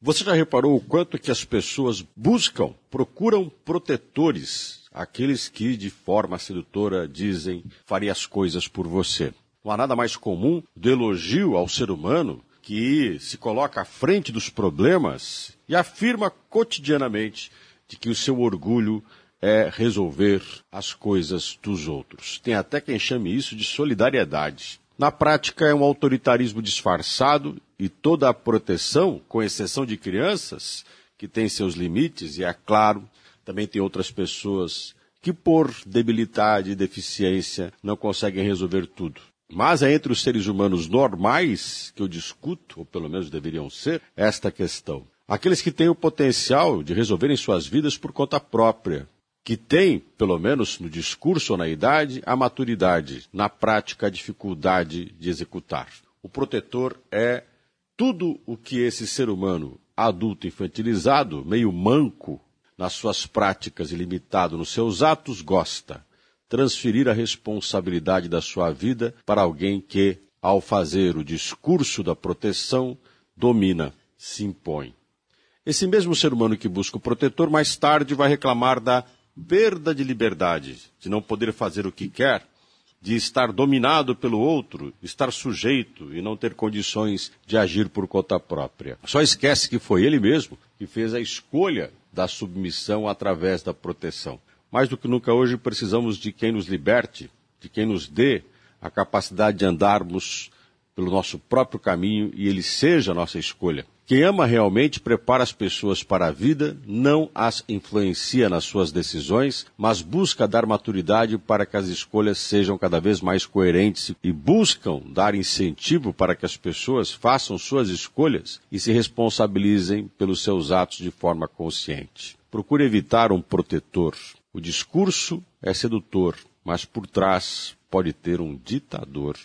Você já reparou o quanto que as pessoas buscam, procuram protetores, aqueles que de forma sedutora dizem faria as coisas por você. Não há nada mais comum do elogio ao ser humano que se coloca à frente dos problemas e afirma cotidianamente de que o seu orgulho é resolver as coisas dos outros. Tem até quem chame isso de solidariedade. Na prática, é um autoritarismo disfarçado e toda a proteção, com exceção de crianças, que tem seus limites, e é claro, também tem outras pessoas que, por debilidade e deficiência, não conseguem resolver tudo. Mas é entre os seres humanos normais que eu discuto, ou pelo menos deveriam ser, esta questão. Aqueles que têm o potencial de resolverem suas vidas por conta própria, que tem, pelo menos no discurso ou na idade, a maturidade, na prática, a dificuldade de executar. O protetor é tudo o que esse ser humano adulto infantilizado, meio manco nas suas práticas e limitado nos seus atos, gosta. Transferir a responsabilidade da sua vida para alguém que, ao fazer o discurso da proteção, domina, se impõe. Esse mesmo ser humano que busca o protetor, mais tarde vai reclamar da perda de liberdade, de não poder fazer o que quer, de estar dominado pelo outro, estar sujeito e não ter condições de agir por conta própria. Só esquece que foi ele mesmo que fez a escolha da submissão através da proteção. Mais do que nunca hoje precisamos de quem nos liberte, de quem nos dê a capacidade de andarmos pelo nosso próprio caminho e ele seja a nossa escolha. Quem ama realmente prepara as pessoas para a vida, não as influencia nas suas decisões, mas busca dar maturidade para que as escolhas sejam cada vez mais coerentes e buscam dar incentivo para que as pessoas façam suas escolhas e se responsabilizem pelos seus atos de forma consciente. Procure evitar um protetor. O discurso é sedutor, mas por trás pode ter um ditador.